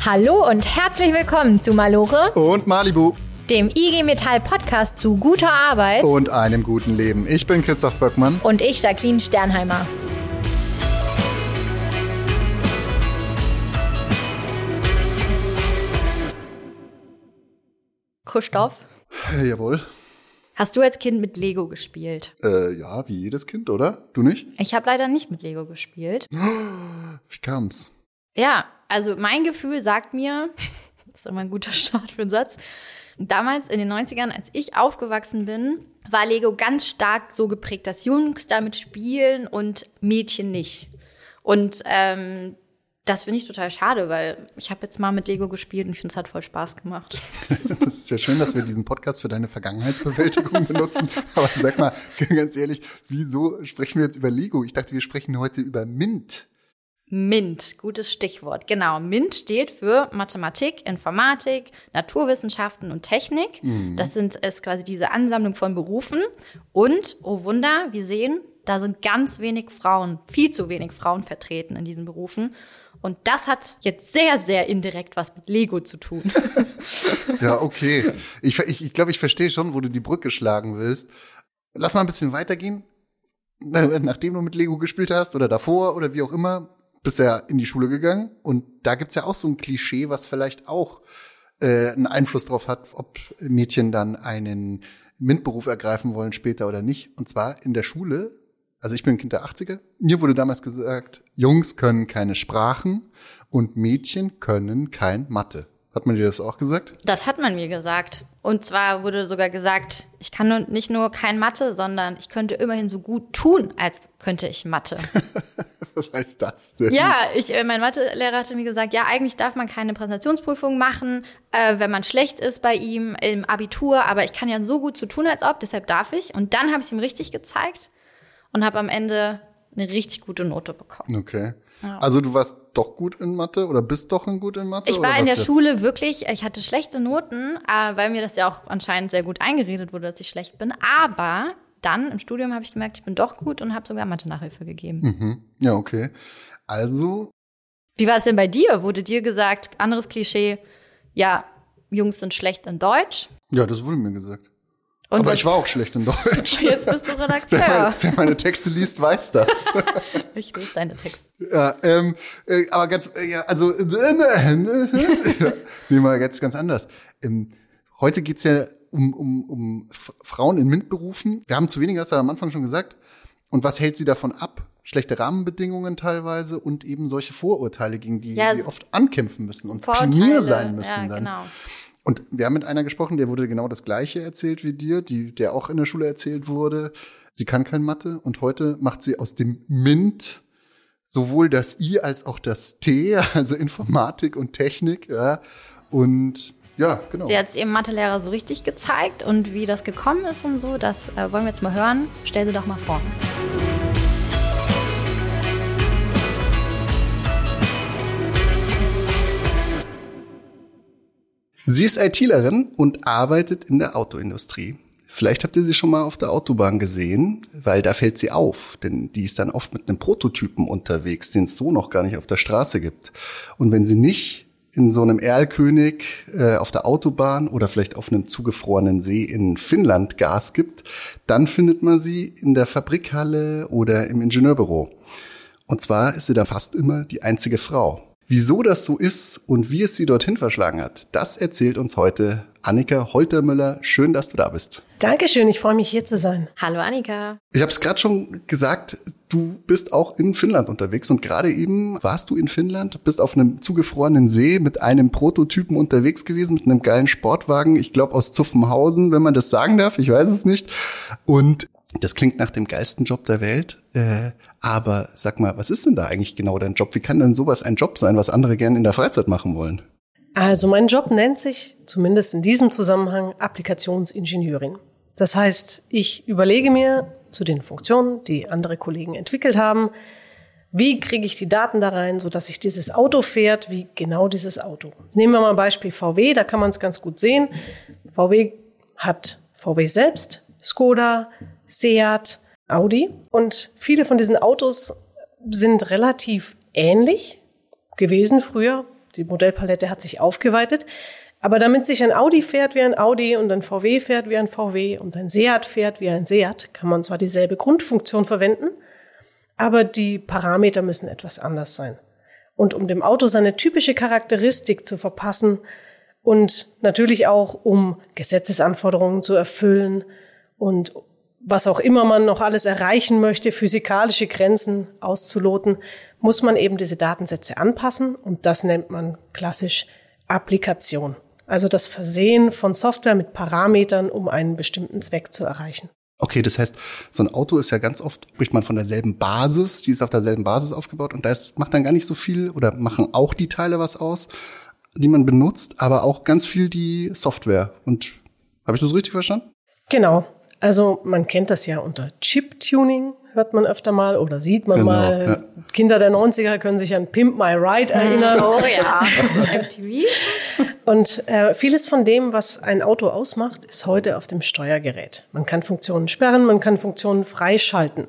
Hallo und herzlich willkommen zu Malore und Malibu, dem IG Metall Podcast zu guter Arbeit und einem guten Leben. Ich bin Christoph Böckmann und ich Jacqueline Sternheimer. Christoph? Äh, jawohl. Hast du als Kind mit Lego gespielt? Äh, ja, wie jedes Kind, oder? Du nicht? Ich habe leider nicht mit Lego gespielt. Wie kam's? Ja, also mein Gefühl sagt mir, das ist immer ein guter Start für einen Satz. Damals in den 90ern, als ich aufgewachsen bin, war Lego ganz stark so geprägt, dass Jungs damit spielen und Mädchen nicht. Und ähm, das finde ich total schade, weil ich habe jetzt mal mit Lego gespielt und ich finde, es hat voll Spaß gemacht. Das ist ja schön, dass wir diesen Podcast für deine Vergangenheitsbewältigung benutzen. Aber sag mal, ganz ehrlich, wieso sprechen wir jetzt über Lego? Ich dachte, wir sprechen heute über Mint. MINT, gutes Stichwort. Genau, MINT steht für Mathematik, Informatik, Naturwissenschaften und Technik. Mhm. Das sind ist quasi diese Ansammlung von Berufen. Und, oh Wunder, wir sehen, da sind ganz wenig Frauen, viel zu wenig Frauen vertreten in diesen Berufen. Und das hat jetzt sehr, sehr indirekt was mit Lego zu tun. ja, okay. Ich, ich, ich glaube, ich verstehe schon, wo du die Brücke schlagen willst. Lass mal ein bisschen weitergehen. Nachdem du mit Lego gespielt hast oder davor oder wie auch immer, bist ja in die Schule gegangen. Und da gibt's ja auch so ein Klischee, was vielleicht auch äh, einen Einfluss darauf hat, ob Mädchen dann einen MINT-Beruf ergreifen wollen später oder nicht. Und zwar in der Schule also ich bin Kind der 80er. Mir wurde damals gesagt, Jungs können keine Sprachen und Mädchen können kein Mathe. Hat man dir das auch gesagt? Das hat man mir gesagt. Und zwar wurde sogar gesagt, ich kann nicht nur kein Mathe, sondern ich könnte immerhin so gut tun, als könnte ich Mathe. Was heißt das denn? Ja, ich, äh, mein Mathelehrer hatte mir gesagt, ja, eigentlich darf man keine Präsentationsprüfung machen, äh, wenn man schlecht ist bei ihm im Abitur, aber ich kann ja so gut zu tun, als ob, deshalb darf ich. Und dann habe ich es ihm richtig gezeigt und habe am Ende eine richtig gute Note bekommen. Okay. Ja. Also du warst doch gut in Mathe oder bist doch gut in Mathe? Ich war in der jetzt? Schule wirklich, ich hatte schlechte Noten, äh, weil mir das ja auch anscheinend sehr gut eingeredet wurde, dass ich schlecht bin. Aber dann im Studium habe ich gemerkt, ich bin doch gut und habe sogar Mathe-Nachhilfe gegeben. Mhm. Ja, okay. Also. Wie war es denn bei dir? Wurde dir gesagt, anderes Klischee, ja, Jungs sind schlecht in Deutsch? Ja, das wurde mir gesagt. Und Aber ich war auch schlecht in Deutsch. Jetzt bist du Redakteur. wer, meine, wer meine Texte liest, weiß das. ich lese deine Texte. Ja, ähm, äh, aber ganz, äh, ja, also, äh, ja, nee, mal ganz, ganz anders. Ähm, heute geht's ja um, um, um Frauen in MINT-Berufen. Wir haben zu wenig, hast du am Anfang schon gesagt. Und was hält sie davon ab? Schlechte Rahmenbedingungen teilweise und eben solche Vorurteile, gegen die ja, sie oft ankämpfen müssen und Pionier sein müssen ja, dann. Genau. Und wir haben mit einer gesprochen, der wurde genau das Gleiche erzählt wie dir, die, der auch in der Schule erzählt wurde. Sie kann kein Mathe und heute macht sie aus dem MINT sowohl das I als auch das T, also Informatik und Technik. Ja. Und ja, genau. Sie hat es ihrem Mathelehrer so richtig gezeigt und wie das gekommen ist und so, das äh, wollen wir jetzt mal hören. Stell sie doch mal vor. Sie ist ITlerin und arbeitet in der Autoindustrie. Vielleicht habt ihr sie schon mal auf der Autobahn gesehen, weil da fällt sie auf, denn die ist dann oft mit einem Prototypen unterwegs, den es so noch gar nicht auf der Straße gibt. Und wenn sie nicht in so einem Erlkönig äh, auf der Autobahn oder vielleicht auf einem zugefrorenen See in Finnland Gas gibt, dann findet man sie in der Fabrikhalle oder im Ingenieurbüro. Und zwar ist sie da fast immer die einzige Frau. Wieso das so ist und wie es sie dorthin verschlagen hat, das erzählt uns heute Annika Holtermüller. Schön, dass du da bist. Dankeschön, ich freue mich hier zu sein. Hallo Annika. Ich habe es gerade schon gesagt, du bist auch in Finnland unterwegs und gerade eben warst du in Finnland, bist auf einem zugefrorenen See mit einem Prototypen unterwegs gewesen, mit einem geilen Sportwagen, ich glaube aus Zuffenhausen, wenn man das sagen darf, ich weiß es nicht. Und das klingt nach dem geilsten Job der Welt. Äh, aber sag mal, was ist denn da eigentlich genau dein Job? Wie kann denn sowas ein Job sein, was andere gerne in der Freizeit machen wollen? Also mein Job nennt sich, zumindest in diesem Zusammenhang, Applikationsingenieurin. Das heißt, ich überlege mir zu den Funktionen, die andere Kollegen entwickelt haben, wie kriege ich die Daten da rein, so dass sich dieses Auto fährt, wie genau dieses Auto. Nehmen wir mal ein Beispiel VW, da kann man es ganz gut sehen. VW hat VW selbst, Skoda, Seat, Audi. Und viele von diesen Autos sind relativ ähnlich gewesen früher. Die Modellpalette hat sich aufgeweitet. Aber damit sich ein Audi fährt wie ein Audi und ein VW fährt wie ein VW und ein Seat fährt wie ein Seat, kann man zwar dieselbe Grundfunktion verwenden, aber die Parameter müssen etwas anders sein. Und um dem Auto seine typische Charakteristik zu verpassen und natürlich auch um Gesetzesanforderungen zu erfüllen und was auch immer man noch alles erreichen möchte, physikalische Grenzen auszuloten, muss man eben diese Datensätze anpassen und das nennt man klassisch Applikation. Also das Versehen von Software mit Parametern, um einen bestimmten Zweck zu erreichen. Okay, das heißt, so ein Auto ist ja ganz oft, spricht man von derselben Basis, die ist auf derselben Basis aufgebaut und da ist, macht dann gar nicht so viel oder machen auch die Teile was aus, die man benutzt, aber auch ganz viel die Software. Und habe ich das richtig verstanden? Genau. Also man kennt das ja unter Chip-Tuning, hört man öfter mal oder sieht man Genau, mal. ja. Kinder der 90er können sich an Pimp My Ride erinnern. Oh ja, MTV. Und äh, vieles von dem, was ein Auto ausmacht, ist heute auf dem Steuergerät. Man kann Funktionen sperren, man kann Funktionen freischalten.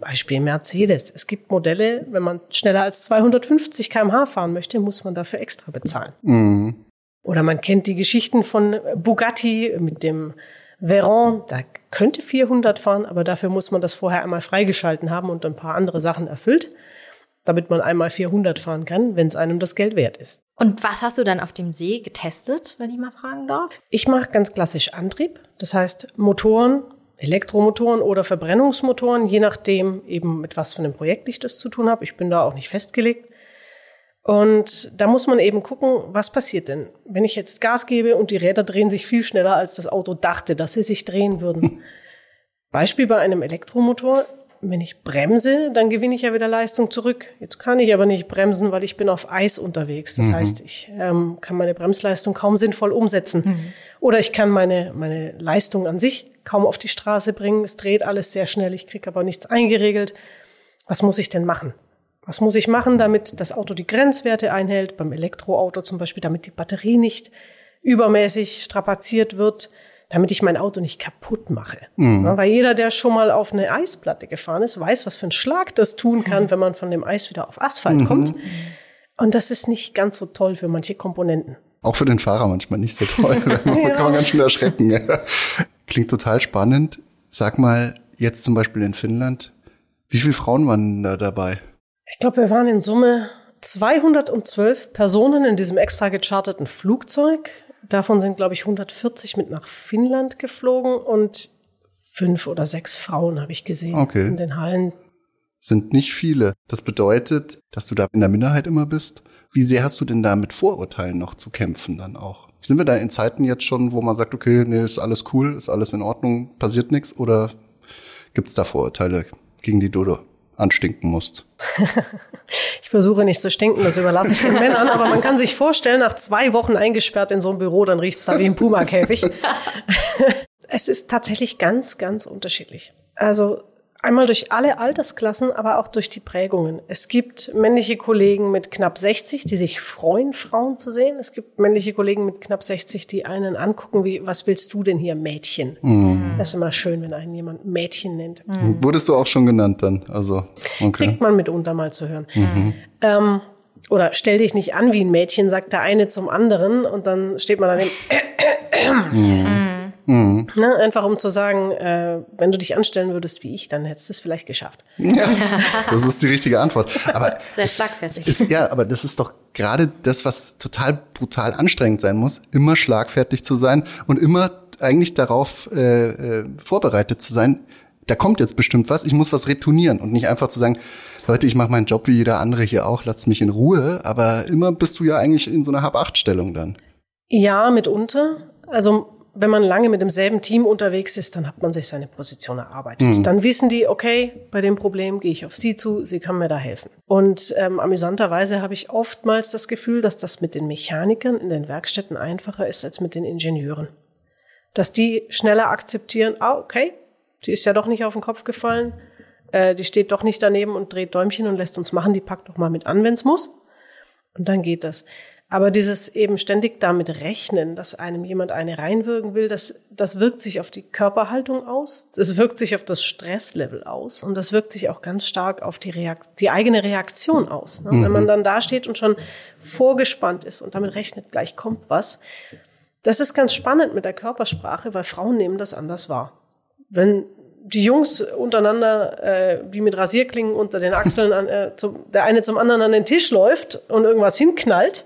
Beispiel Mercedes. Es gibt Modelle, wenn man schneller als 250 km/h fahren möchte, muss man dafür extra bezahlen. Oder man kennt die Geschichten von Bugatti mit dem Veyron. Da könnte 400 fahren, aber dafür muss man das vorher einmal freigeschalten haben und ein paar andere Sachen erfüllt, damit man einmal 400 fahren kann, wenn es einem das Geld wert ist. Und was hast du dann auf dem See getestet, wenn ich mal fragen darf? Ich mache ganz klassisch Antrieb, das heißt Motoren, Elektromotoren oder Verbrennungsmotoren, je nachdem eben mit was für einem Projekt ich das zu tun habe. Ich bin da auch nicht festgelegt. Und da muss man eben gucken, was passiert denn, wenn ich jetzt Gas gebe und die Räder drehen sich viel schneller, als das Auto dachte, dass sie sich drehen würden. Beispiel bei einem Elektromotor, wenn ich bremse, dann gewinne ich ja wieder Leistung zurück. Jetzt kann ich aber nicht bremsen, weil ich bin auf Eis unterwegs. Das heißt, ich ähm, kann meine Bremsleistung kaum sinnvoll umsetzen. Oder ich kann meine, meine Leistung an sich kaum auf die Straße bringen. Es dreht alles sehr schnell, ich kriege aber nichts eingeregelt. Was muss ich denn machen? Was muss ich machen, damit das Auto die Grenzwerte einhält? Beim Elektroauto zum Beispiel, damit die Batterie nicht übermäßig strapaziert wird, damit ich mein Auto nicht kaputt mache. Ja, weil jeder, der schon mal auf eine Eisplatte gefahren ist, weiß, was für einen Schlag das tun kann, wenn man von dem Eis wieder auf Asphalt kommt. Und das ist nicht ganz so toll für manche Komponenten. Auch für den Fahrer manchmal nicht so toll. man kann man ganz schön erschrecken. Ja. Klingt total spannend. Sag mal, jetzt zum Beispiel in Finnland, wie viele Frauen waren da dabei? Ich glaube, wir waren in Summe 212 Personen in diesem extra gecharterten Flugzeug. Davon sind, glaube ich, 140 mit nach Finnland geflogen und fünf oder sechs Frauen habe ich gesehen Okay. in den Hallen. Sind nicht viele. Das bedeutet, dass du da in der Minderheit immer bist. Wie sehr hast du denn da mit Vorurteilen noch zu kämpfen dann auch? Sind wir da in Zeiten jetzt schon, wo man sagt, okay, nee, ist alles cool, ist alles in Ordnung, passiert nichts? Oder gibt's da Vorurteile, gegen die du da anstinken musst? Ich versuche nicht zu stinken, das überlasse ich den Männern, aber man kann sich vorstellen, nach zwei Wochen eingesperrt in so einem Büro, dann riecht's da wie ein Puma-Käfig. es ist tatsächlich ganz, ganz unterschiedlich. Also einmal durch alle Altersklassen, aber auch durch die Prägungen. Es gibt männliche Kollegen mit knapp 60, die sich freuen, Frauen zu sehen. Es gibt männliche Kollegen mit knapp 60, die einen angucken wie, was willst du denn hier, Mädchen? Das ist immer schön, wenn einen jemand Mädchen nennt. Wurdest du auch schon genannt dann? Also, okay. Kriegt man mitunter mal zu hören. Ähm, oder stell dich nicht an wie ein Mädchen, sagt der eine zum anderen und dann steht man daneben. Ne, einfach um zu sagen, äh, wenn du dich anstellen würdest wie ich, dann hättest du es vielleicht geschafft. Ja, das ist die richtige Antwort. Aber es schlagfertig. Ist, ja, aber das ist doch gerade das, was total brutal anstrengend sein muss, immer schlagfertig zu sein und immer eigentlich darauf äh, äh, vorbereitet zu sein. Da kommt jetzt bestimmt was, ich muss was retournieren und nicht einfach zu sagen, Leute, ich mache meinen Job wie jeder andere hier auch, lasst mich in Ruhe. Aber immer bist du ja eigentlich in so einer Hab-Acht-Stellung dann. Ja, mitunter. Also wenn man lange mit demselben Team unterwegs ist, dann hat man sich seine Position erarbeitet. Dann wissen die, okay, bei dem Problem gehe ich auf Sie zu, Sie kann mir da helfen. Und ähm, amüsanterweise habe ich oftmals das Gefühl, dass das mit den Mechanikern in den Werkstätten einfacher ist als mit den Ingenieuren. Dass die schneller akzeptieren, ah, okay, die ist ja doch nicht auf den Kopf gefallen, äh, die steht doch nicht daneben und dreht Däumchen und lässt uns machen, die packt doch mal mit an, wenn's muss. Und dann geht das. Aber dieses eben ständig damit rechnen, dass einem jemand eine reinwirken will, das, das wirkt sich auf die Körperhaltung aus, das wirkt sich auf das Stresslevel aus und das wirkt sich auch ganz stark auf die, Reakt die eigene Reaktion aus. Ne? Mhm. Wenn man dann da steht und schon vorgespannt ist und damit rechnet, gleich kommt was. Das ist ganz spannend mit der Körpersprache, weil Frauen nehmen das anders wahr. Wenn die Jungs untereinander äh, wie mit Rasierklingen unter den Achseln an, äh, zum, der eine zum anderen an den Tisch läuft und irgendwas hinknallt,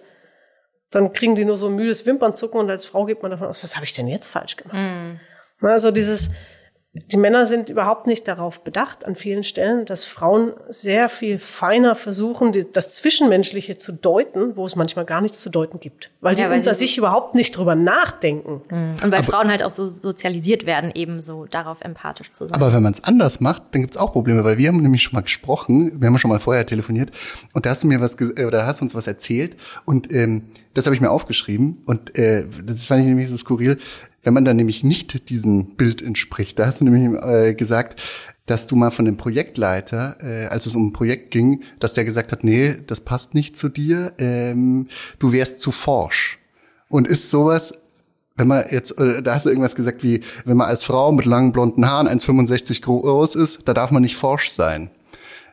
dann kriegen die nur so ein müdes Wimpernzucken und als Frau geht man davon aus, was habe ich denn jetzt falsch gemacht? Mm. Also dieses, die Männer sind überhaupt nicht darauf bedacht an vielen Stellen, dass Frauen sehr viel feiner versuchen, das Zwischenmenschliche zu deuten, wo es manchmal gar nichts zu deuten gibt. Weil die ja, weil unter sich überhaupt nicht drüber nachdenken. Mhm. Und weil aber, Frauen halt auch so sozialisiert werden, eben so darauf empathisch zu sein. Aber wenn man es anders macht, dann gibt es auch Probleme, weil wir haben nämlich schon mal gesprochen, wir haben schon mal vorher telefoniert und da hast du mir was, äh, oder hast uns was erzählt und ähm, das habe ich mir aufgeschrieben und äh, das fand ich nämlich so skurril. Wenn man dann nämlich nicht diesem Bild entspricht, da hast du nämlich äh, gesagt, dass du mal von dem Projektleiter, äh, als es um ein Projekt ging, dass der gesagt hat, nee, das passt nicht zu dir, ähm, du wärst zu forsch. Und ist sowas, wenn man jetzt, äh, da hast du irgendwas gesagt wie, wenn man als Frau mit langen blonden Haaren 1,65 groß ist, da darf man nicht forsch sein.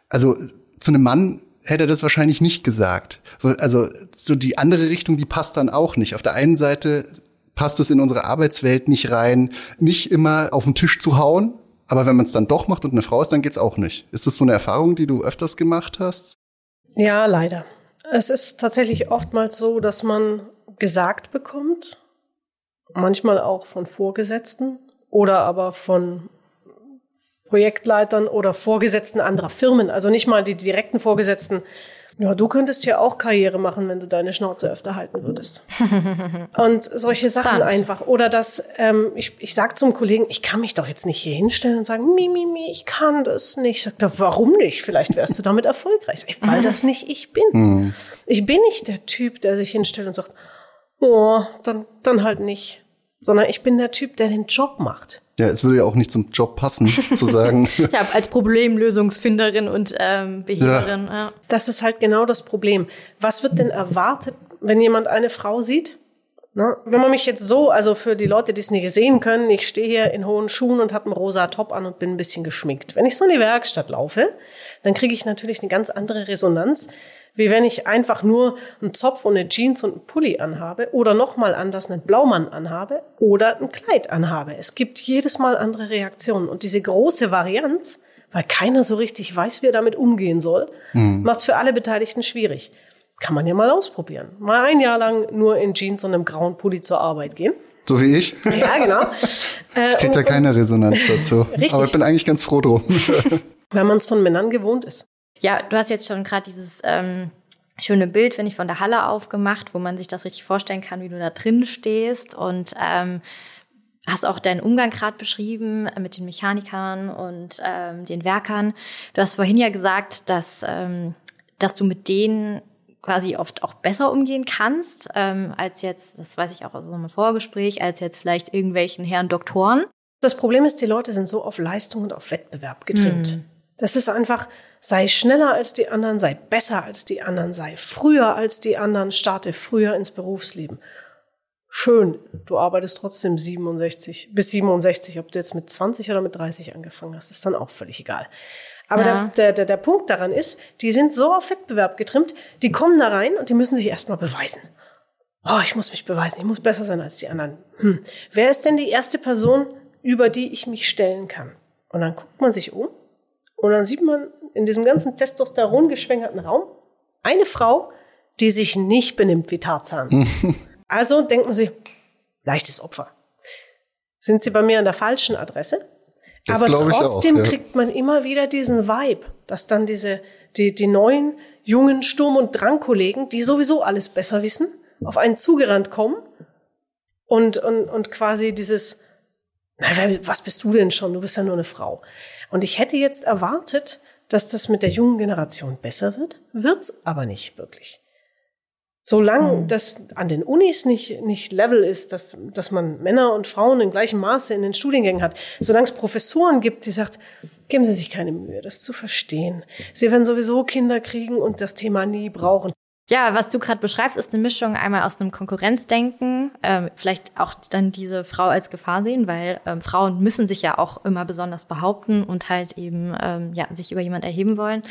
Also zu einem Mann hätte er das wahrscheinlich nicht gesagt. Also so die andere Richtung, die passt dann auch nicht. Auf der einen Seite passt es in unsere Arbeitswelt nicht rein, nicht immer auf den Tisch zu hauen. Aber wenn man es dann doch macht und eine Frau ist, dann geht's auch nicht. Ist das so eine Erfahrung, die du öfters gemacht hast? Ja, leider. Es ist tatsächlich oftmals so, dass man gesagt bekommt, manchmal auch von Vorgesetzten oder aber von Projektleitern oder Vorgesetzten anderer Firmen, also nicht mal die direkten Vorgesetzten. Ja, du könntest ja auch Karriere machen, wenn du deine Schnauze öfter halten würdest. Und solche Sachen Sant. einfach. Oder dass ähm, ich, ich sag zum Kollegen, ich kann mich doch jetzt nicht hier hinstellen und sagen, mi, mi, mi, ich kann das nicht. Sagt er, warum nicht? Vielleicht wärst du damit erfolgreich. Ich, weil das nicht ich bin. Mhm. Ich bin nicht der Typ, der sich hinstellt und sagt, oh, dann, dann halt nicht. Sondern ich bin der Typ, der den Job macht. Ja, es würde ja auch nicht zum Job passen, zu sagen. ja, als Problemlösungsfinderin und ähm, Beheberin. Ja. ja. Das ist halt genau das Problem. Was wird denn erwartet, wenn jemand eine Frau sieht? Na, wenn man mich jetzt so, also für die Leute, die es nicht sehen können, ich stehe hier in hohen Schuhen und habe einen rosa Top an und bin ein bisschen geschminkt. Wenn ich so in die Werkstatt laufe, dann kriege ich natürlich eine ganz andere Resonanz, wie wenn ich einfach nur einen Zopf und eine Jeans und einen Pulli anhabe oder nochmal anders einen Blaumann anhabe oder ein Kleid anhabe. Es gibt jedes Mal andere Reaktionen und diese große Varianz, weil keiner so richtig weiß, wie er damit umgehen soll, mhm. macht es für alle Beteiligten schwierig. Kann man ja mal ausprobieren. Mal ein Jahr lang nur in Jeans und einem grauen Pulli zur Arbeit gehen. So wie ich? Ja, genau. ich krieg da keine Resonanz dazu. Richtig. Aber ich bin eigentlich ganz froh drum. Weil man es von Männern gewohnt ist. Ja, du hast jetzt schon gerade dieses ähm, schöne Bild, finde ich, von der Halle aufgemacht, wo man sich das richtig vorstellen kann, wie du da drin stehst und ähm, hast auch deinen Umgang gerade beschrieben mit den Mechanikern und ähm, den Werkern. Du hast vorhin ja gesagt, dass, ähm, dass du mit denen quasi oft auch besser umgehen kannst, ähm, als jetzt, das weiß ich auch aus unserem Vorgespräch, als jetzt vielleicht irgendwelchen Herren Doktoren. Das Problem ist, die Leute sind so auf Leistung und auf Wettbewerb getrimmt. Hm. Das ist einfach, sei schneller als die anderen, sei besser als die anderen, sei früher als die anderen, starte früher ins Berufsleben. Schön, du arbeitest trotzdem 67 bis 67, ob du jetzt mit 20 oder mit 30 angefangen hast, ist dann auch völlig egal. Aber ja. der, der, der Punkt daran ist, die sind so auf Wettbewerb getrimmt, die kommen da rein und die müssen sich erstmal beweisen. Oh, ich muss mich beweisen, ich muss besser sein als die anderen. Hm. Wer ist denn die erste Person, über die ich mich stellen kann? Und dann guckt man sich um und dann sieht man in diesem ganzen Testosteron geschwängerten Raum eine Frau, die sich nicht benimmt wie Tarzan. also denkt man sich, leichtes Opfer. Sind sie bei mir an der falschen Adresse? Das Aber trotzdem auch, ja. kriegt man immer wieder diesen Vibe, dass dann diese, die, die neuen, jungen Sturm- und Drangkollegen, die sowieso alles besser wissen, auf einen zugerannt kommen und, und, und quasi dieses, na, was bist du denn schon? Du bist ja nur eine Frau. Und ich hätte jetzt erwartet, dass das mit der jungen Generation besser wird, wird's aber nicht wirklich. Solange mhm. das an den Unis nicht, nicht Level ist, dass, dass man Männer und Frauen in gleichem Maße in den Studiengängen hat, solange es Professoren gibt, die sagt, geben Sie sich keine Mühe, das zu verstehen. Sie werden sowieso Kinder kriegen und das Thema nie brauchen. Ja, was du gerade beschreibst, ist eine Mischung einmal aus einem Konkurrenzdenken, ähm, vielleicht auch dann diese Frau als Gefahr sehen, weil ähm, Frauen müssen sich ja auch immer besonders behaupten und halt eben ähm, ja sich über jemand erheben wollen.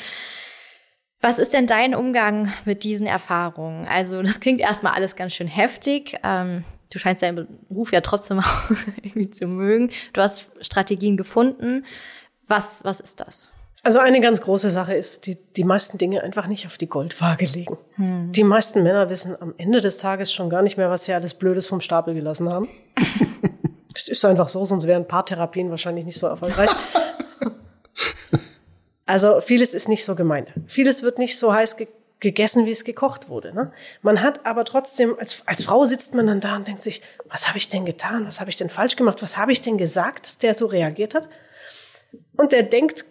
Was ist denn dein Umgang mit diesen Erfahrungen? Also das klingt erstmal alles ganz schön heftig. Ähm, du scheinst deinen Beruf ja trotzdem auch irgendwie zu mögen. Du hast Strategien gefunden. Was was ist das? Also eine ganz große Sache ist, die, die meisten Dinge einfach nicht auf die Goldwaage legen. Hm. Die meisten Männer wissen am Ende des Tages schon gar nicht mehr, was sie alles Blödes vom Stapel gelassen haben. Es ist einfach so, sonst wären Paartherapien wahrscheinlich nicht so erfolgreich. Also vieles ist nicht so gemeint. Vieles wird nicht so heiß ge gegessen, wie es gekocht wurde. Ne? Man hat aber trotzdem, als, als Frau sitzt man dann da und denkt sich, was habe ich denn getan? Was habe ich denn falsch gemacht? Was habe ich denn gesagt, dass der so reagiert hat? Und der denkt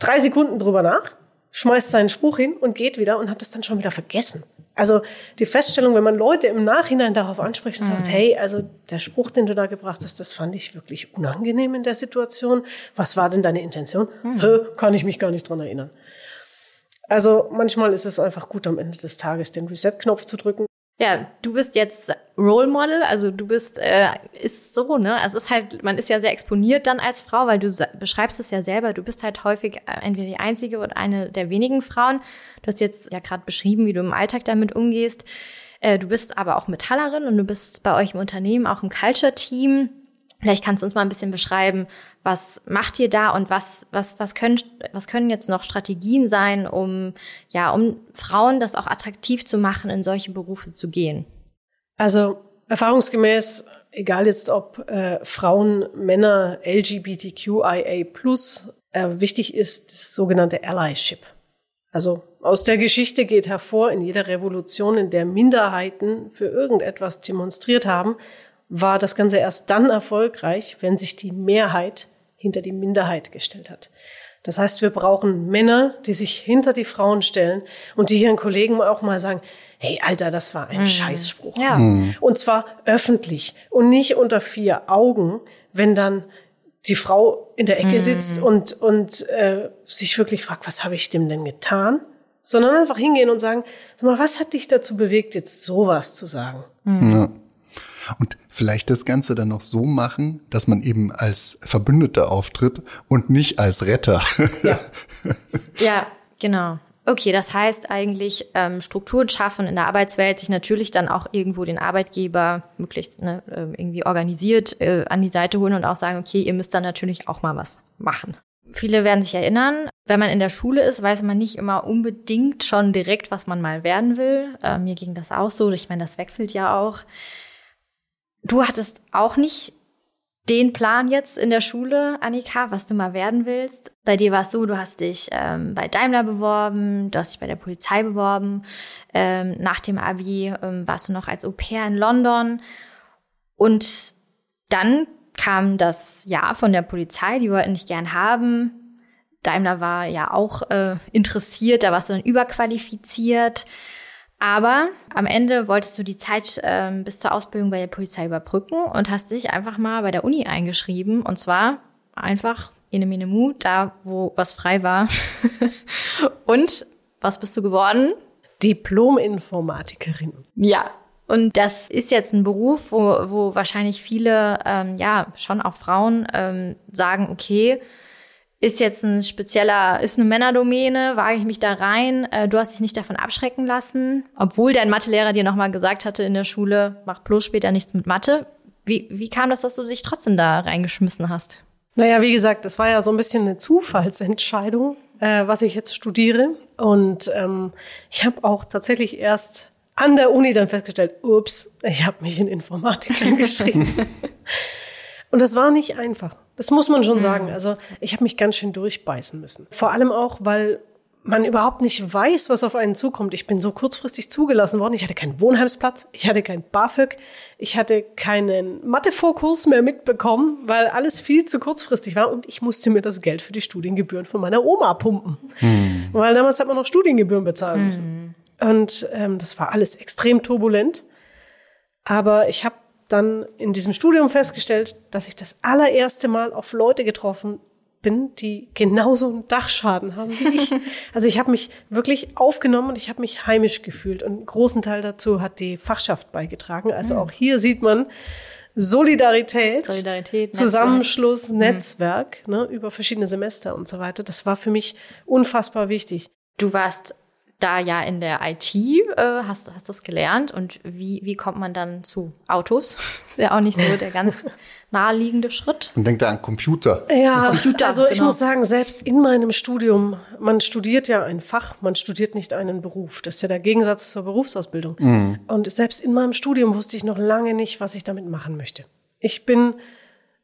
drei Sekunden drüber nach, schmeißt seinen Spruch hin und geht wieder und hat das dann schon wieder vergessen. Also die Feststellung, wenn man Leute im Nachhinein darauf anspricht und sagt, mhm. hey, also der Spruch, den du da gebracht hast, das fand ich wirklich unangenehm in der Situation. Was war denn deine Intention? Mhm. Hä, kann ich mich gar nicht dran erinnern. Also manchmal ist es einfach gut, am Ende des Tages den Reset-Knopf zu drücken ja, du bist jetzt Role Model, also du bist, äh, ist so, ne? Also es ist halt, man ist ja sehr exponiert dann als Frau, weil du beschreibst es ja selber, du bist halt häufig äh, entweder die einzige oder eine der wenigen Frauen. Du hast jetzt ja gerade beschrieben, wie du im Alltag damit umgehst. Äh, du bist aber auch Metallerin und du bist bei euch im Unternehmen auch im Culture-Team. Vielleicht kannst du uns mal ein bisschen beschreiben, was macht ihr da und was, was, was können, was können jetzt noch Strategien sein, um, ja, um Frauen das auch attraktiv zu machen, in solche Berufe zu gehen? Also, erfahrungsgemäß, egal jetzt ob äh, Frauen, Männer, LGBTQIA+, äh, wichtig ist das sogenannte Allyship. Also aus der Geschichte geht hervor, in jeder Revolution, in der Minderheiten für irgendetwas demonstriert haben, war das Ganze erst dann erfolgreich, wenn sich die Mehrheit hinter die Minderheit gestellt hat. Das heißt, wir brauchen Männer, die sich hinter die Frauen stellen und die ihren Kollegen auch mal sagen, hey, Alter, das war ein mhm. Scheißspruch. Ja. Mhm. Und zwar öffentlich und nicht unter vier Augen, wenn dann die Frau in der Ecke mhm. sitzt und, und äh, sich wirklich fragt, was habe ich dem denn getan? Sondern einfach hingehen und sagen, sag mal, was hat dich dazu bewegt, jetzt sowas zu sagen? Mhm. Ja. Und vielleicht das Ganze dann noch so machen, dass man eben als Verbündeter auftritt und nicht als Retter. Ja, ja genau. Okay, das heißt eigentlich ähm, Strukturen schaffen in der Arbeitswelt, sich natürlich dann auch irgendwo den Arbeitgeber möglichst ne, ähm, irgendwie organisiert äh, an die Seite holen und auch sagen, okay, ihr müsst dann natürlich auch mal was machen. Viele werden sich erinnern, wenn man in der Schule ist, weiß man nicht immer unbedingt schon direkt, was man mal werden will. Äh, mir ging das auch so. Ich meine, das wechselt ja auch. Du hattest auch nicht den Plan jetzt in der Schule, Annika, was du mal werden willst. Bei dir war es so, du hast dich ähm, bei Daimler beworben, du hast dich bei der Polizei beworben. Ähm, nach dem Abi ähm, warst du noch als Au pair in London. Und dann kam das Ja von der Polizei, die wollten dich gern haben. Daimler war ja auch äh, interessiert, da warst du dann überqualifiziert. Aber am Ende wolltest du die Zeit ähm, bis zur Ausbildung bei der Polizei überbrücken und hast dich einfach mal bei der Uni eingeschrieben. Und zwar einfach in einem Mu, da wo was frei war. und was bist du geworden? Diplom-Informatikerin. Ja. Und das ist jetzt ein Beruf, wo, wo wahrscheinlich viele, ähm, ja, schon auch Frauen ähm, sagen, okay, ist jetzt ein spezieller, ist eine Männerdomäne, wage ich mich da rein. Äh, du hast dich nicht davon abschrecken lassen, obwohl dein Mathelehrer dir nochmal gesagt hatte in der Schule, mach bloß später nichts mit Mathe. Wie, wie kam das, dass du dich trotzdem da reingeschmissen hast? Naja, wie gesagt, das war ja so ein bisschen eine Zufallsentscheidung, äh, was ich jetzt studiere. Und ähm, ich habe auch tatsächlich erst an der Uni dann festgestellt, ups, ich habe mich in Informatik eingeschrieben. Und das war nicht einfach. Das muss man schon mhm. sagen. Also ich habe mich ganz schön durchbeißen müssen. Vor allem auch, weil man überhaupt nicht weiß, was auf einen zukommt. Ich bin so kurzfristig zugelassen worden. Ich hatte keinen Wohnheimsplatz, ich hatte kein BAföG, ich hatte keinen Mathefokus mehr mitbekommen, weil alles viel zu kurzfristig war und ich musste mir das Geld für die Studiengebühren von meiner Oma pumpen. Hm. Weil damals hat man noch Studiengebühren bezahlen müssen. Hm. Und ähm, das war alles extrem turbulent. Aber ich habe dann in diesem Studium festgestellt, dass ich das allererste Mal auf Leute getroffen bin, die genauso einen Dachschaden haben wie ich. Also ich habe mich wirklich aufgenommen und ich habe mich heimisch gefühlt. Und einen großen Teil dazu hat die Fachschaft beigetragen. Also auch hier sieht man Solidarität, Solidarität, Zusammenschluss, Netzwerk, ne, über verschiedene Semester und so weiter. Das war für mich unfassbar wichtig. Du warst da ja in der IT, äh, hast, hast das gelernt. Und wie, wie kommt man dann zu Autos? Ist ja auch nicht so der ganz naheliegende Schritt. Und denkt da an Computer. Ja, Computer, also ich genau. muss sagen, selbst in meinem Studium, man studiert ja ein Fach, man studiert nicht einen Beruf. Das ist ja der Gegensatz zur Berufsausbildung. Und selbst in meinem Studium wusste ich noch lange nicht, was ich damit machen möchte. Ich bin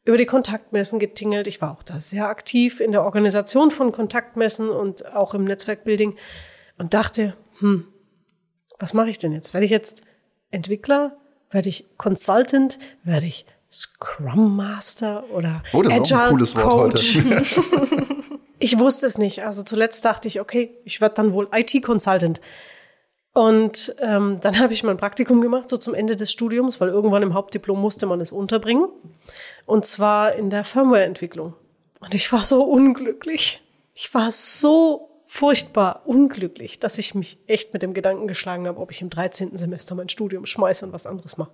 über die Kontaktmessen getingelt. Ich war auch da sehr aktiv in der Organisation von Kontaktmessen und auch im Netzwerkbuilding und dachte, hm, was mache ich denn jetzt? Werde ich jetzt Entwickler? Werde ich Consultant? Werde ich Scrum Master oder Oh, das ist auch ein Agile cooles Wort Coach? heute. Ich wusste es nicht. Also zuletzt dachte ich, okay, ich werde dann wohl IT-Consultant. Und ähm, dann habe ich mein Praktikum gemacht, so zum Ende des Studiums, weil irgendwann im Hauptdiplom musste man es unterbringen. Und zwar in der Firmware-Entwicklung. Und ich war so unglücklich. Ich war so furchtbar unglücklich, dass ich mich echt mit dem Gedanken geschlagen habe, ob ich im 13. Semester mein Studium schmeiße und was anderes mache.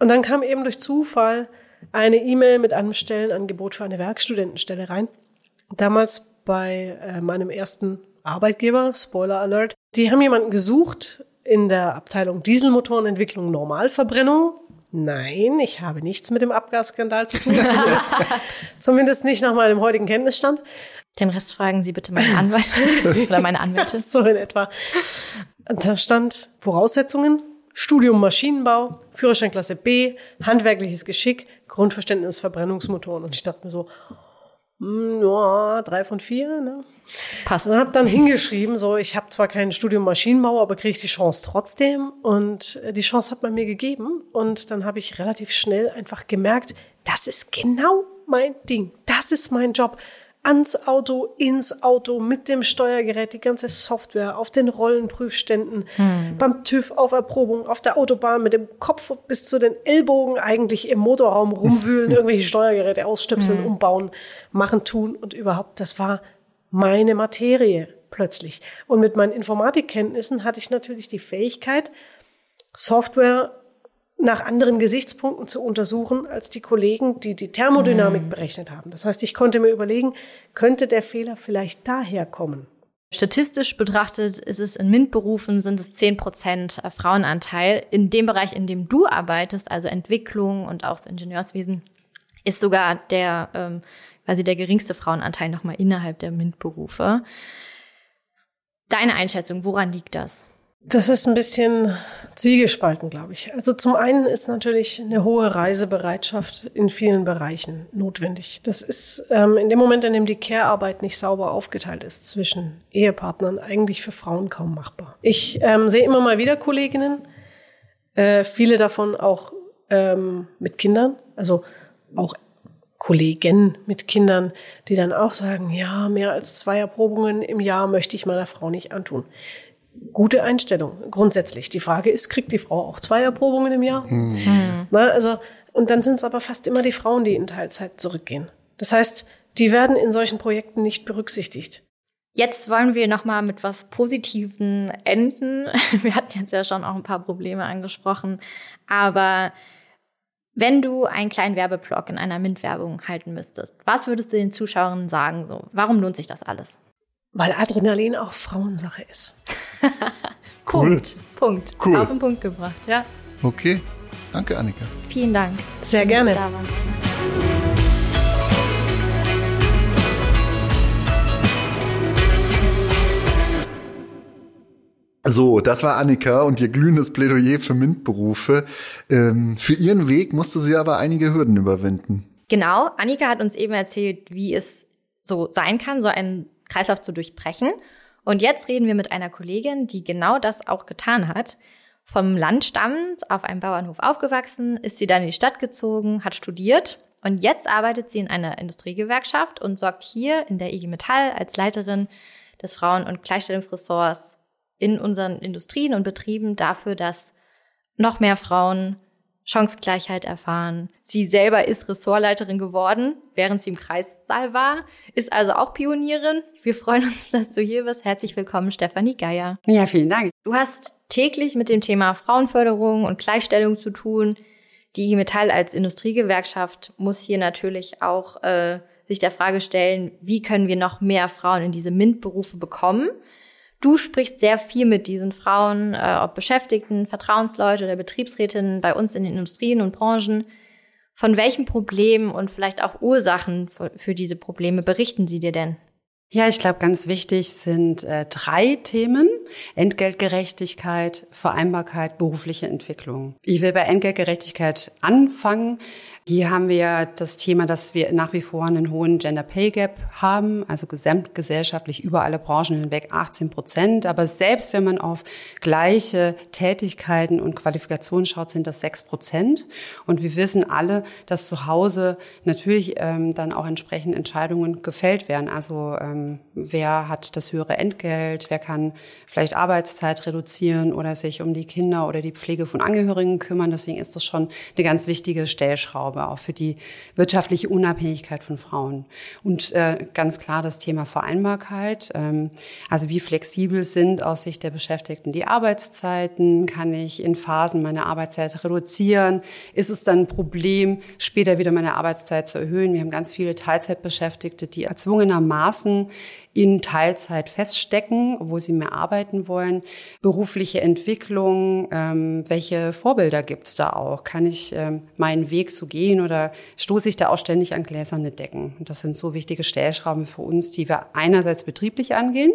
Und dann kam eben durch Zufall eine E-Mail mit einem Stellenangebot für eine Werkstudentenstelle rein. Damals bei äh, meinem ersten Arbeitgeber, Spoiler Alert. Die haben jemanden gesucht in der Abteilung Dieselmotorenentwicklung Normalverbrennung. Nein, ich habe nichts mit dem Abgasskandal zu tun, zumindest, zumindest nicht nach meinem heutigen Kenntnisstand. Den Rest fragen Sie bitte meinen Anwalt oder meine Anwältin. So in etwa. Da stand Voraussetzungen, Studium Maschinenbau, Führerscheinklasse B, handwerkliches Geschick, Grundverständnis Verbrennungsmotoren. Und ich dachte mir so, hm, ja, drei von vier, ne? Passt. Und habe dann hingeschrieben, so, ich habe zwar kein Studium Maschinenbau, aber kriege ich die Chance trotzdem. Und äh, die Chance hat man mir gegeben. Und dann habe ich relativ schnell einfach gemerkt, das ist genau mein Ding. Das ist mein Job. Ans Auto, ins Auto, mit dem Steuergerät, die ganze Software, auf den Rollenprüfständen, beim TÜV, auf Erprobung, auf der Autobahn, mit dem Kopf bis zu den Ellbogen eigentlich im Motorraum rumwühlen, irgendwelche Steuergeräte ausstöpseln, umbauen, machen, tun und überhaupt. Das war meine Materie plötzlich. Und mit meinen Informatikkenntnissen hatte ich natürlich die Fähigkeit, Software nach anderen Gesichtspunkten zu untersuchen als die Kollegen, die die Thermodynamik berechnet haben. Das heißt, ich konnte mir überlegen, könnte der Fehler vielleicht daher kommen? Statistisch betrachtet ist es in MINT-Berufen sind es 10 Prozent Frauenanteil. In dem Bereich, in dem du arbeitest, also Entwicklung und auch das Ingenieurswesen, ist sogar der ähm, quasi der geringste Frauenanteil nochmal innerhalb der MINT-Berufe. Deine Einschätzung, woran liegt das? Das ist ein bisschen zwiegespalten, glaube ich. Also zum einen ist natürlich eine hohe Reisebereitschaft in vielen Bereichen notwendig. Das ist ähm, in dem Moment, in dem die Care-Arbeit nicht sauber aufgeteilt ist zwischen Ehepartnern, eigentlich für Frauen kaum machbar. Ich ähm, sehe immer mal wieder Kolleginnen, äh, viele davon auch ähm, mit Kindern, also auch Kollegen mit Kindern, die dann auch sagen, ja, mehr als zwei Erprobungen im Jahr möchte ich meiner Frau nicht antun gute Einstellung grundsätzlich. Die Frage ist, kriegt die Frau auch zwei Erprobungen im Jahr? Na, also, und dann sind es aber fast immer die Frauen, die in Teilzeit zurückgehen. Das heißt, die werden in solchen Projekten nicht berücksichtigt. Jetzt wollen wir noch mal mit was Positiven enden. Wir hatten jetzt ja schon auch ein paar Probleme angesprochen, aber wenn du einen kleinen Werbeblock in einer MINT-Werbung halten müsstest, was würdest du den Zuschauern sagen? So, warum lohnt sich das alles? Weil Adrenalin auch Frauensache ist. Punkt. Punkt. Cool. Auf den Punkt gebracht, ja. Okay. Danke, Annika. Vielen Dank. Sehr dass gerne. du da warst. So, das war Annika und ihr glühendes Plädoyer für MINT-Berufe. Ähm, für ihren Weg musste sie aber einige Hürden überwinden. Genau, Annika hat uns eben erzählt, wie es so sein kann, so einen Kreislauf zu durchbrechen. Und jetzt reden wir mit einer Kollegin, die genau das auch getan hat. Vom Land stammend, auf einem Bauernhof aufgewachsen, ist sie dann in die Stadt gezogen, hat studiert und jetzt arbeitet sie in einer Industriegewerkschaft und sorgt hier in der IG Metall als Leiterin des Frauen- und Gleichstellungsressorts in unseren Industrien und Betrieben dafür, dass noch mehr Frauen Chancengleichheit erfahren. Sie selber ist Ressortleiterin geworden, während sie im Kreissaal war, ist also auch Pionierin. Wir freuen uns, dass du hier bist. Herzlich willkommen, Stefanie Geier. Ja, vielen Dank. Du hast täglich mit dem Thema Frauenförderung und Gleichstellung zu tun. Die Metall als Industriegewerkschaft muss hier natürlich auch äh, sich der Frage stellen, wie können wir noch mehr Frauen in diese MINT-Berufe bekommen? Du sprichst sehr viel mit diesen Frauen, äh, ob Beschäftigten, Vertrauensleute oder Betriebsrätinnen bei uns in den Industrien und Branchen. Von welchen Problemen und vielleicht auch Ursachen für, für diese Probleme berichten sie dir denn? Ja, ich glaube, ganz wichtig sind äh, drei Themen. Entgeltgerechtigkeit, Vereinbarkeit, berufliche Entwicklung. Ich will bei Entgeltgerechtigkeit anfangen. Hier haben wir das Thema, dass wir nach wie vor einen hohen Gender Pay Gap haben, also gesamtgesellschaftlich über alle Branchen hinweg 18 Prozent. Aber selbst wenn man auf gleiche Tätigkeiten und Qualifikationen schaut, sind das 6 Prozent. Und wir wissen alle, dass zu Hause natürlich ähm, dann auch entsprechend Entscheidungen gefällt werden. Also ähm, wer hat das höhere Entgelt, wer kann vielleicht Arbeitszeit reduzieren oder sich um die Kinder oder die Pflege von Angehörigen kümmern. Deswegen ist das schon eine ganz wichtige Stellschraube. Glaube, auch für die wirtschaftliche Unabhängigkeit von Frauen. Und äh, ganz klar das Thema Vereinbarkeit. Ähm, also wie flexibel sind aus Sicht der Beschäftigten die Arbeitszeiten? Kann ich in Phasen meine Arbeitszeit reduzieren? Ist es dann ein Problem, später wieder meine Arbeitszeit zu erhöhen? Wir haben ganz viele Teilzeitbeschäftigte, die erzwungenermaßen in Teilzeit feststecken, wo sie mehr arbeiten wollen. Berufliche Entwicklung, ähm, welche Vorbilder gibt's da auch? Kann ich ähm, meinen Weg so gehen oder stoße ich da auch ständig an gläserne Decken? Das sind so wichtige Stellschrauben für uns, die wir einerseits betrieblich angehen,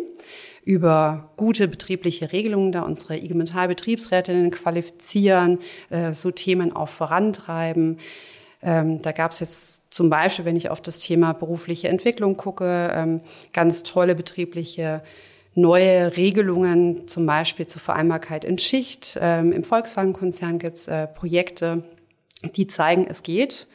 über gute betriebliche Regelungen, da unsere IG Metall Betriebsrätinnen qualifizieren, äh, so Themen auch vorantreiben. Ähm, da gab es jetzt zum Beispiel, wenn ich auf das Thema berufliche Entwicklung gucke, ähm, ganz tolle betriebliche neue Regelungen, zum Beispiel zur Vereinbarkeit in Schicht. Ähm, Im Volkswagen-Konzern gibt es äh, Projekte, die zeigen, es geht.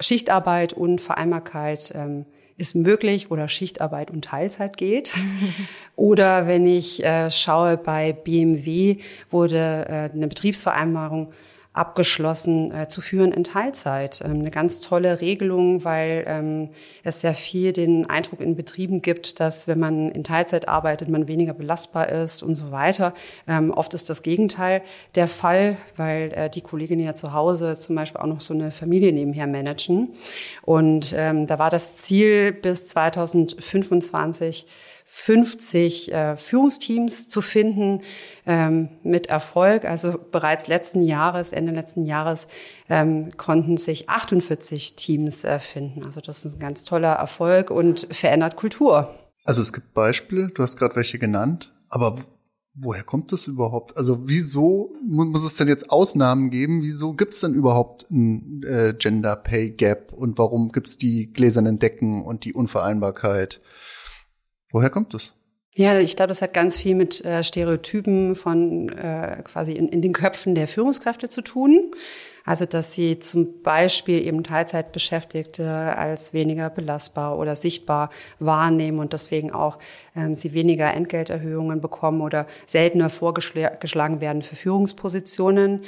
Schichtarbeit und Vereinbarkeit ähm, ist möglich oder Schichtarbeit und Teilzeit geht. oder wenn ich äh, schaue, bei BMW wurde äh, eine Betriebsvereinbarung abgeschlossen äh, zu führen in Teilzeit. Ähm, eine ganz tolle Regelung, weil ähm, es sehr viel den Eindruck in Betrieben gibt, dass wenn man in Teilzeit arbeitet, man weniger belastbar ist und so weiter. Ähm, oft ist das Gegenteil der Fall, weil äh, die Kolleginnen ja zu Hause zum Beispiel auch noch so eine Familie nebenher managen. Und ähm, da war das Ziel bis 2025 50 äh, Führungsteams zu finden ähm, mit Erfolg. Also bereits letzten Jahres, Ende letzten Jahres, ähm, konnten sich 48 Teams äh, finden. Also das ist ein ganz toller Erfolg und verändert Kultur. Also es gibt Beispiele, du hast gerade welche genannt, aber woher kommt das überhaupt? Also wieso muss es denn jetzt Ausnahmen geben? Wieso gibt es denn überhaupt ein äh, Gender Pay Gap und warum gibt es die gläsernen Decken und die Unvereinbarkeit? Woher kommt das? Ja, ich glaube, das hat ganz viel mit äh, Stereotypen von äh, quasi in, in den Köpfen der Führungskräfte zu tun. Also, dass sie zum Beispiel eben Teilzeitbeschäftigte als weniger belastbar oder sichtbar wahrnehmen und deswegen auch ähm, sie weniger Entgelterhöhungen bekommen oder seltener vorgeschlagen werden für Führungspositionen.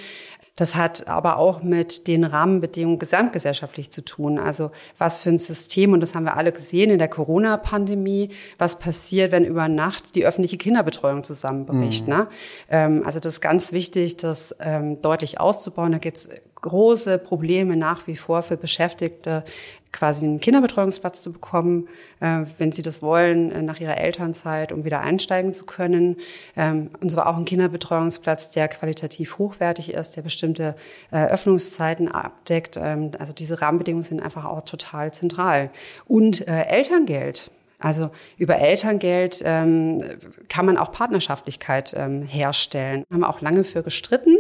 Das hat aber auch mit den Rahmenbedingungen gesamtgesellschaftlich zu tun. Also was für ein System, und das haben wir alle gesehen in der Corona-Pandemie, was passiert, wenn über Nacht die öffentliche Kinderbetreuung zusammenbricht. Mhm. Ne? Ähm, also das ist ganz wichtig, das ähm, deutlich auszubauen. Da gibt es große Probleme nach wie vor für Beschäftigte, quasi einen Kinderbetreuungsplatz zu bekommen, äh, wenn sie das wollen, äh, nach ihrer Elternzeit, um wieder einsteigen zu können. Ähm, und zwar auch ein Kinderbetreuungsplatz, der qualitativ hochwertig ist, der bestimmte äh, Öffnungszeiten abdeckt. Ähm, also diese Rahmenbedingungen sind einfach auch total zentral. Und Elterngeld. Also über Elterngeld ähm, kann man auch Partnerschaftlichkeit ähm, herstellen. Haben wir auch lange für gestritten,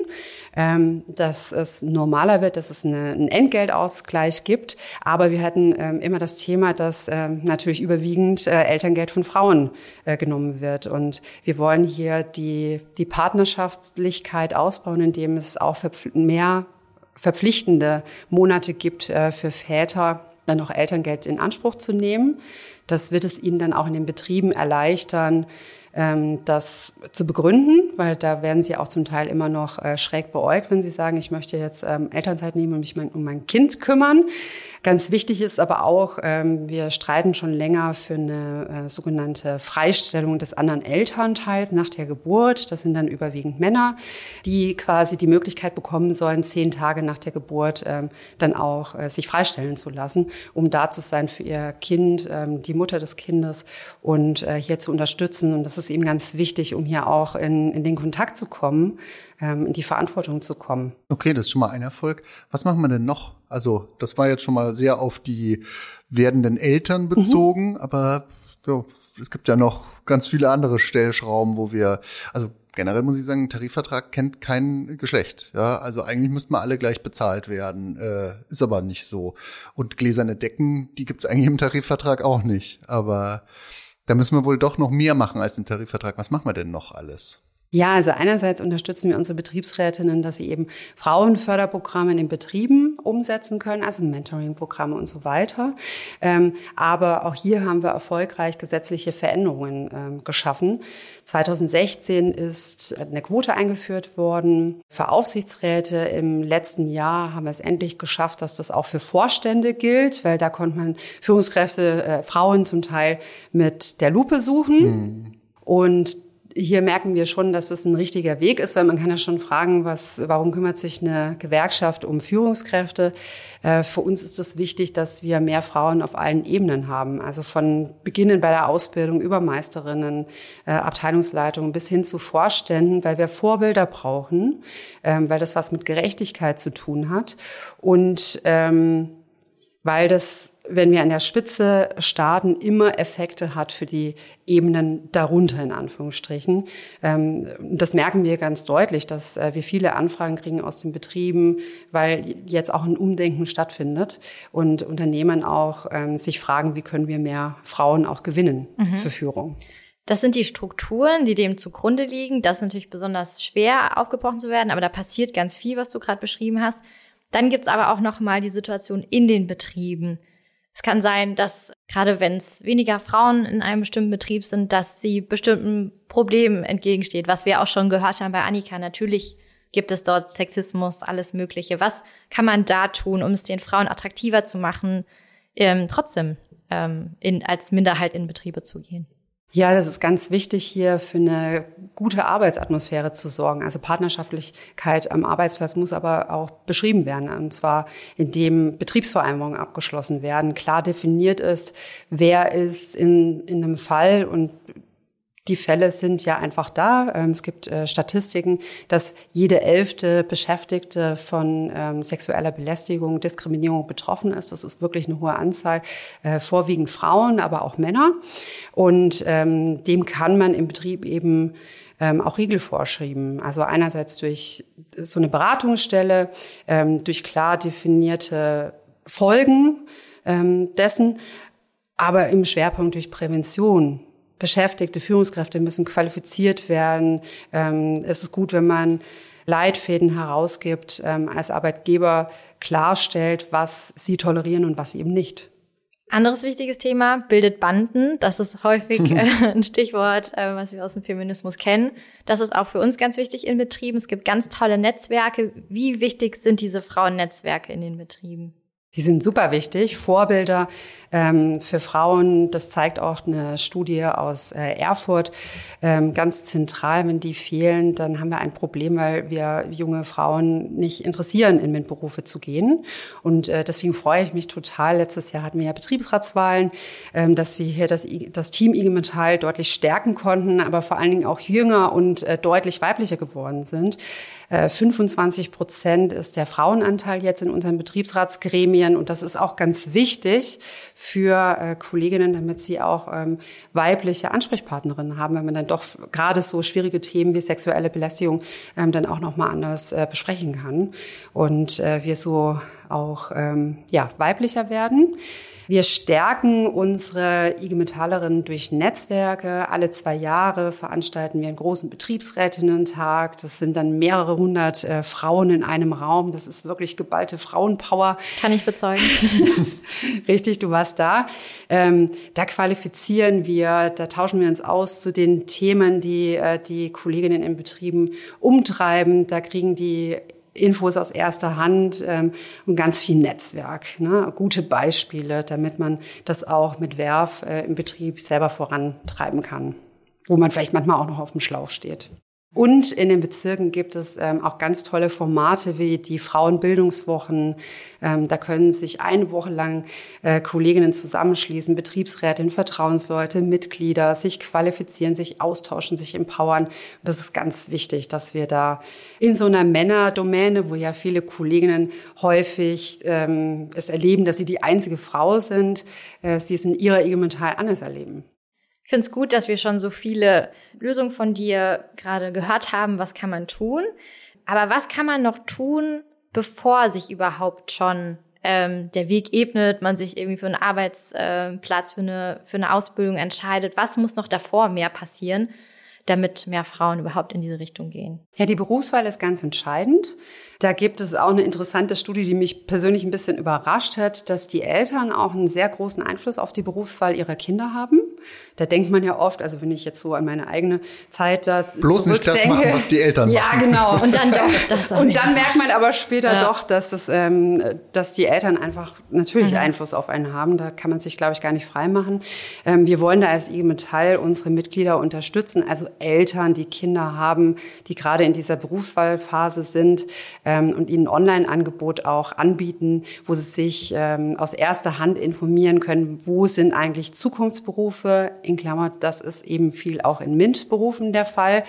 ähm, dass es normaler wird, dass es eine, einen Entgeltausgleich gibt. Aber wir hatten ähm, immer das Thema, dass ähm, natürlich überwiegend äh, Elterngeld von Frauen äh, genommen wird. Und wir wollen hier die, die Partnerschaftlichkeit ausbauen, indem es auch mehr verpflichtende Monate gibt äh, für Väter, dann noch Elterngeld in Anspruch zu nehmen. Das wird es ihnen dann auch in den Betrieben erleichtern, ähm, das zu begründen, weil da werden sie auch zum Teil immer noch äh, schräg beäugt, wenn sie sagen, ich möchte jetzt ähm, Elternzeit nehmen und mich um mein Kind kümmern. Ganz wichtig ist aber auch, ähm, wir streiten schon länger für eine äh, sogenannte Freistellung des anderen Elternteils nach der Geburt. Das sind dann überwiegend Männer, die quasi die Möglichkeit bekommen sollen, zehn Tage nach der Geburt ähm, dann auch äh, sich freistellen zu lassen, um da zu sein für ihr Kind, ähm, die Mutter des Kindes und äh, hier zu unterstützen. Und das ist eben ganz wichtig, um hier auch in, in den Kontakt zu kommen in die Verantwortung zu kommen. Okay, das ist schon mal ein Erfolg. Was machen wir denn noch? Also, das war jetzt schon mal sehr auf die werdenden Eltern bezogen, mhm. aber ja, es gibt ja noch ganz viele andere Stellschrauben, wo wir, also generell muss ich sagen, ein Tarifvertrag kennt kein Geschlecht. Ja, also eigentlich müssten wir alle gleich bezahlt werden, äh, ist aber nicht so. Und gläserne Decken, die gibt's eigentlich im Tarifvertrag auch nicht. Aber da müssen wir wohl doch noch mehr machen als im Tarifvertrag. Was machen wir denn noch alles? Ja, also einerseits unterstützen wir unsere Betriebsrätinnen, dass sie eben Frauenförderprogramme in den Betrieben umsetzen können, also Mentoring-Programme und so weiter. Ähm, aber auch hier haben wir erfolgreich gesetzliche Veränderungen ähm, geschaffen. 2016 ist eine Quote eingeführt worden für Aufsichtsräte. Im letzten Jahr haben wir es endlich geschafft, dass das auch für Vorstände gilt, weil da konnte man Führungskräfte, äh, Frauen zum Teil mit der Lupe suchen. Mhm. Und hier merken wir schon, dass es ein richtiger Weg ist, weil man kann ja schon fragen, was, warum kümmert sich eine Gewerkschaft um Führungskräfte? Äh, für uns ist es wichtig, dass wir mehr Frauen auf allen Ebenen haben. Also von Beginnen bei der Ausbildung über Meisterinnen, äh, Abteilungsleitungen bis hin zu Vorständen, weil wir Vorbilder brauchen, ähm, weil das was mit Gerechtigkeit zu tun hat und ähm, weil das wenn wir an der Spitze starten, immer Effekte hat für die Ebenen darunter, in Anführungsstrichen. Ähm, das merken wir ganz deutlich, dass äh, wir viele Anfragen kriegen aus den Betrieben, weil jetzt auch ein Umdenken stattfindet und Unternehmen auch ähm, sich fragen, wie können wir mehr Frauen auch gewinnen mhm. für Führung. Das sind die Strukturen, die dem zugrunde liegen. Das ist natürlich besonders schwer aufgebrochen zu werden, aber da passiert ganz viel, was du gerade beschrieben hast. Dann gibt's aber auch noch mal die Situation in den Betrieben. Es kann sein, dass gerade wenn es weniger Frauen in einem bestimmten Betrieb sind, dass sie bestimmten Problemen entgegensteht, was wir auch schon gehört haben bei Annika. Natürlich gibt es dort Sexismus, alles Mögliche. Was kann man da tun, um es den Frauen attraktiver zu machen, ähm, trotzdem ähm, in, als Minderheit in Betriebe zu gehen? Ja, das ist ganz wichtig, hier für eine gute Arbeitsatmosphäre zu sorgen. Also Partnerschaftlichkeit am Arbeitsplatz muss aber auch beschrieben werden. Und zwar, indem Betriebsvereinbarungen abgeschlossen werden, klar definiert ist, wer ist in, in einem Fall und die Fälle sind ja einfach da. Ähm, es gibt äh, Statistiken, dass jede elfte Beschäftigte von ähm, sexueller Belästigung, Diskriminierung betroffen ist. Das ist wirklich eine hohe Anzahl, äh, vorwiegend Frauen, aber auch Männer. Und ähm, dem kann man im Betrieb eben auch Riegel vorschreiben. Also einerseits durch so eine Beratungsstelle, durch klar definierte Folgen dessen, aber im Schwerpunkt durch Prävention Beschäftigte, Führungskräfte müssen qualifiziert werden. Ähm, es ist gut, wenn man Leitfäden herausgibt, ähm, als Arbeitgeber klarstellt, was sie tolerieren und was sie eben nicht. Anderes wichtiges Thema, bildet Banden. Das ist häufig äh, ein Stichwort, äh, was wir aus dem Feminismus kennen. Das ist auch für uns ganz wichtig in Betrieben. Es gibt ganz tolle Netzwerke. Wie wichtig sind diese Frauennetzwerke in den Betrieben? Die sind super wichtig. Vorbilder ähm, für Frauen, das zeigt auch eine Studie aus äh, Erfurt, ähm, ganz zentral. Wenn die fehlen, dann haben wir ein Problem, weil wir junge Frauen nicht interessieren, in MINT-Berufe zu gehen. Und äh, deswegen freue ich mich total. Letztes Jahr hatten wir ja Betriebsratswahlen, ähm, dass wir hier das, das Team IG Metall deutlich stärken konnten, aber vor allen Dingen auch jünger und äh, deutlich weiblicher geworden sind. 25 äh, Prozent ist der Frauenanteil jetzt in unseren Betriebsratsgremien. Und das ist auch ganz wichtig für äh, Kolleginnen, damit sie auch ähm, weibliche Ansprechpartnerinnen haben, wenn man dann doch gerade so schwierige Themen wie sexuelle Belästigung ähm, dann auch nochmal anders äh, besprechen kann. Und wir so auch ähm, ja, weiblicher werden. Wir stärken unsere IG Metallerinnen durch Netzwerke. Alle zwei Jahre veranstalten wir einen großen Betriebsrätinnen-Tag. Das sind dann mehrere hundert äh, Frauen in einem Raum. Das ist wirklich geballte Frauenpower. Kann ich bezeugen. Richtig, du warst da. Ähm, da qualifizieren wir, da tauschen wir uns aus zu den Themen, die äh, die Kolleginnen in Betrieben umtreiben. Da kriegen die Infos aus erster Hand ähm, und ganz viel Netzwerk, ne? gute Beispiele, damit man das auch mit Werf äh, im Betrieb selber vorantreiben kann, wo man vielleicht manchmal auch noch auf dem Schlauch steht. Und in den Bezirken gibt es ähm, auch ganz tolle Formate wie die Frauenbildungswochen. Ähm, da können sich eine Woche lang äh, Kolleginnen zusammenschließen, Betriebsrätinnen, Vertrauensleute, Mitglieder, sich qualifizieren, sich austauschen, sich empowern. Und das ist ganz wichtig, dass wir da in so einer Männerdomäne, wo ja viele Kolleginnen häufig ähm, es erleben, dass sie die einzige Frau sind, äh, sie es in ihrer Metall anders erleben. Ich finde es gut, dass wir schon so viele Lösungen von dir gerade gehört haben. Was kann man tun? Aber was kann man noch tun, bevor sich überhaupt schon ähm, der Weg ebnet, man sich irgendwie für einen Arbeitsplatz, für eine, für eine Ausbildung entscheidet? Was muss noch davor mehr passieren, damit mehr Frauen überhaupt in diese Richtung gehen? Ja, die Berufswahl ist ganz entscheidend. Da gibt es auch eine interessante Studie, die mich persönlich ein bisschen überrascht hat, dass die Eltern auch einen sehr großen Einfluss auf die Berufswahl ihrer Kinder haben. Da denkt man ja oft, also wenn ich jetzt so an meine eigene Zeit da bloß nicht das machen, was die Eltern ja, machen. Ja, genau. Und dann doch das. Und dann merkt man aber später ja. doch, dass es, ähm, dass die Eltern einfach natürlich mhm. Einfluss auf einen haben. Da kann man sich, glaube ich, gar nicht frei machen. Ähm, wir wollen da als IG Metall unsere Mitglieder unterstützen, also Eltern, die Kinder haben, die gerade in dieser Berufswahlphase sind ähm, und ihnen Online-Angebot auch anbieten, wo sie sich ähm, aus erster Hand informieren können, wo sind eigentlich Zukunftsberufe? In Klammer, das ist eben viel auch in MINT-Berufen der Fall,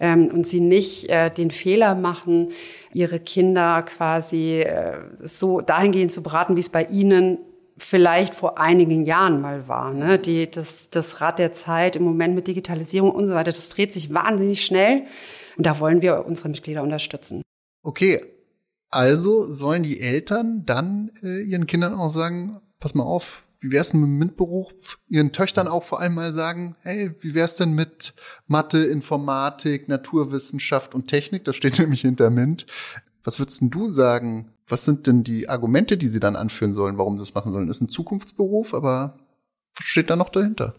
ähm, und sie nicht äh, den Fehler machen, ihre Kinder quasi äh, so dahingehend zu beraten, wie es bei ihnen vielleicht vor einigen Jahren mal war. Ne? Die, das, das Rad der Zeit im Moment mit Digitalisierung und so weiter, das dreht sich wahnsinnig schnell. Und da wollen wir unsere Mitglieder unterstützen. Okay, also sollen die Eltern dann äh, ihren Kindern auch sagen, pass mal auf, wie wär's mit dem MINT-Beruf? Ihren Töchtern auch vor allem mal sagen, hey, wie wär's denn mit Mathe, Informatik, Naturwissenschaft und Technik? Das steht nämlich hinter MINT. Was würdest denn du sagen? Was sind denn die Argumente, die sie dann anführen sollen, warum sie es machen sollen? Ist ein Zukunftsberuf, aber was steht da noch dahinter?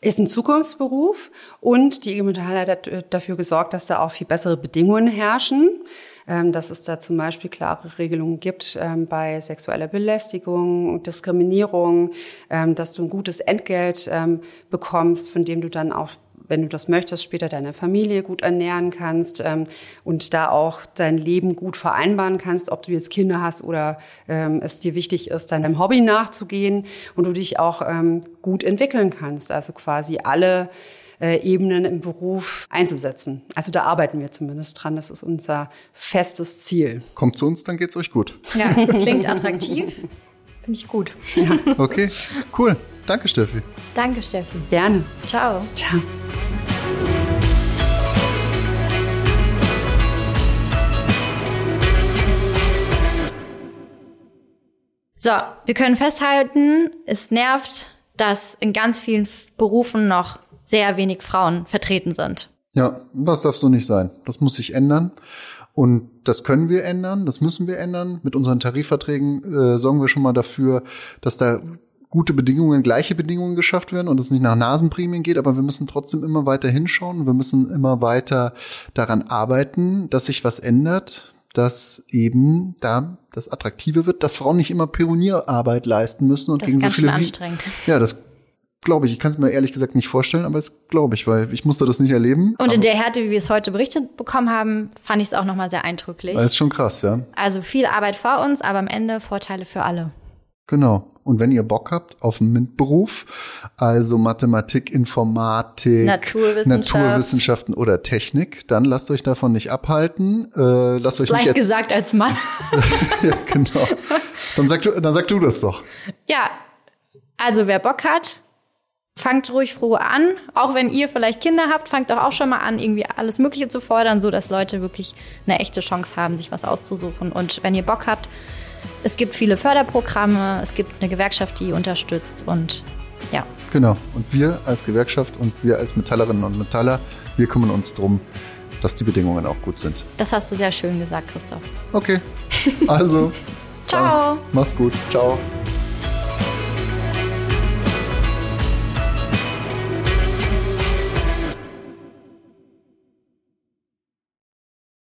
Ist ein Zukunftsberuf und die IG Metall hat dafür gesorgt, dass da auch viel bessere Bedingungen herrschen. Ähm, dass es da zum Beispiel klare Regelungen gibt ähm, bei sexueller Belästigung und Diskriminierung, ähm, dass du ein gutes Entgelt bekommst, von dem du dann auch wenn du das möchtest, später deine Familie gut ernähren kannst ähm, und da auch dein Leben gut vereinbaren kannst, ob du jetzt Kinder hast oder ähm, es dir wichtig ist, deinem Hobby nachzugehen und du dich auch ähm, gut entwickeln kannst. Also quasi alle äh, Ebenen im Beruf einzusetzen. Also da arbeiten wir zumindest dran. Das ist unser festes Ziel. Kommt zu uns, dann geht's euch gut. Ja, klingt attraktiv. Finde ich gut. Ja. Okay, cool. Danke, Steffi. Danke, Steffi. Gerne. Ciao. Ciao. So, wir können festhalten, es nervt, dass in ganz vielen Berufen noch sehr wenig Frauen vertreten sind. Ja, das darf so nicht sein. Das muss sich ändern. Und das können wir ändern, das müssen wir ändern. Mit unseren Tarifverträgen äh, sorgen wir schon mal dafür, dass da gute Bedingungen, gleiche Bedingungen geschafft werden und es nicht nach Nasenprämien geht, aber wir müssen trotzdem immer weiter hinschauen. Wir müssen immer weiter daran arbeiten, dass sich was ändert, dass eben da das attraktive wird, dass Frauen nicht immer Pionierarbeit leisten müssen und das gegen ist ganz so viele anstrengend. Ja, das glaube ich. Ich kann es mir ehrlich gesagt nicht vorstellen, aber es glaube ich, weil ich musste das nicht erleben. Und in der Härte, wie wir es heute berichtet bekommen haben, fand ich es auch nochmal sehr eindrücklich. Das ist schon krass, ja. Also viel Arbeit vor uns, aber am Ende Vorteile für alle. Genau. Und wenn ihr Bock habt auf einen MINT-Beruf, also Mathematik, Informatik, Naturwissenschaft. Naturwissenschaften oder Technik, dann lasst euch davon nicht abhalten. Äh, lasst euch nicht gesagt als Mann. ja, genau. Dann sag, du, dann sag du das doch. Ja, also wer Bock hat, fangt ruhig froh an. Auch wenn ihr vielleicht Kinder habt, fangt doch auch schon mal an, irgendwie alles Mögliche zu fordern, so dass Leute wirklich eine echte Chance haben, sich was auszusuchen. Und wenn ihr Bock habt, es gibt viele Förderprogramme, es gibt eine Gewerkschaft, die unterstützt und ja. Genau. Und wir als Gewerkschaft und wir als Metallerinnen und Metaller, wir kümmern uns darum, dass die Bedingungen auch gut sind. Das hast du sehr schön gesagt, Christoph. Okay. Also. Ciao. Macht's gut. Ciao.